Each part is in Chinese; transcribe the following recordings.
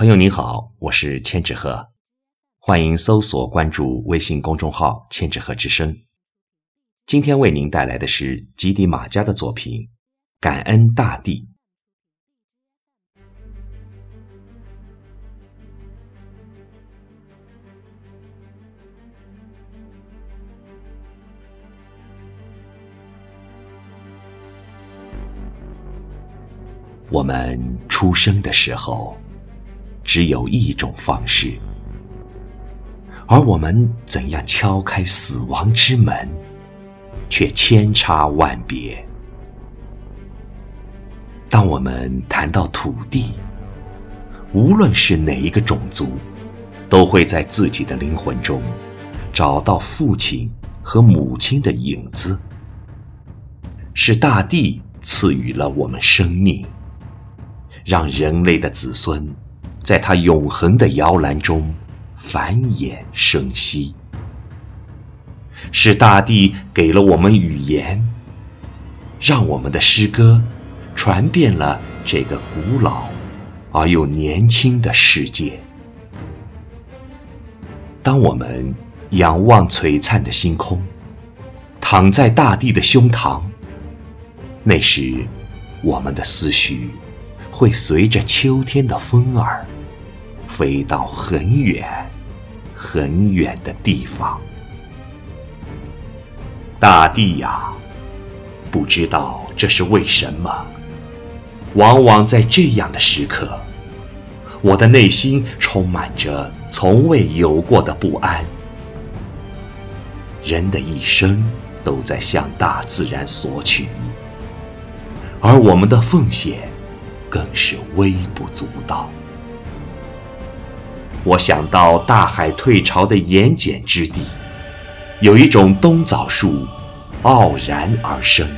朋友您好，我是千纸鹤，欢迎搜索关注微信公众号“千纸鹤之声”。今天为您带来的是吉迪马加的作品《感恩大地》。我们出生的时候。只有一种方式，而我们怎样敲开死亡之门，却千差万别。当我们谈到土地，无论是哪一个种族，都会在自己的灵魂中找到父亲和母亲的影子。是大地赐予了我们生命，让人类的子孙。在他永恒的摇篮中繁衍生息，是大地给了我们语言，让我们的诗歌传遍了这个古老而又年轻的世界。当我们仰望璀璨的星空，躺在大地的胸膛，那时我们的思绪。会随着秋天的风儿，飞到很远、很远的地方。大地呀，不知道这是为什么，往往在这样的时刻，我的内心充满着从未有过的不安。人的一生都在向大自然索取，而我们的奉献。更是微不足道。我想到大海退潮的盐碱之地，有一种冬枣树，傲然而生。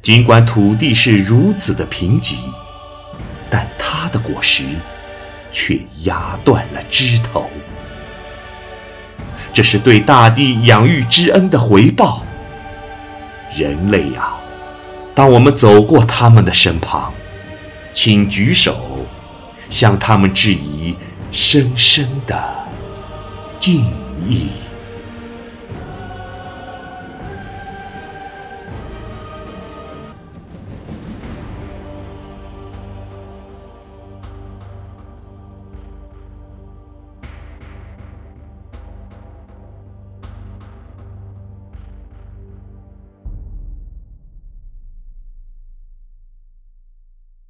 尽管土地是如此的贫瘠，但它的果实却压断了枝头。这是对大地养育之恩的回报。人类呀，当我们走过他们的身旁。请举手，向他们致以深深的敬意。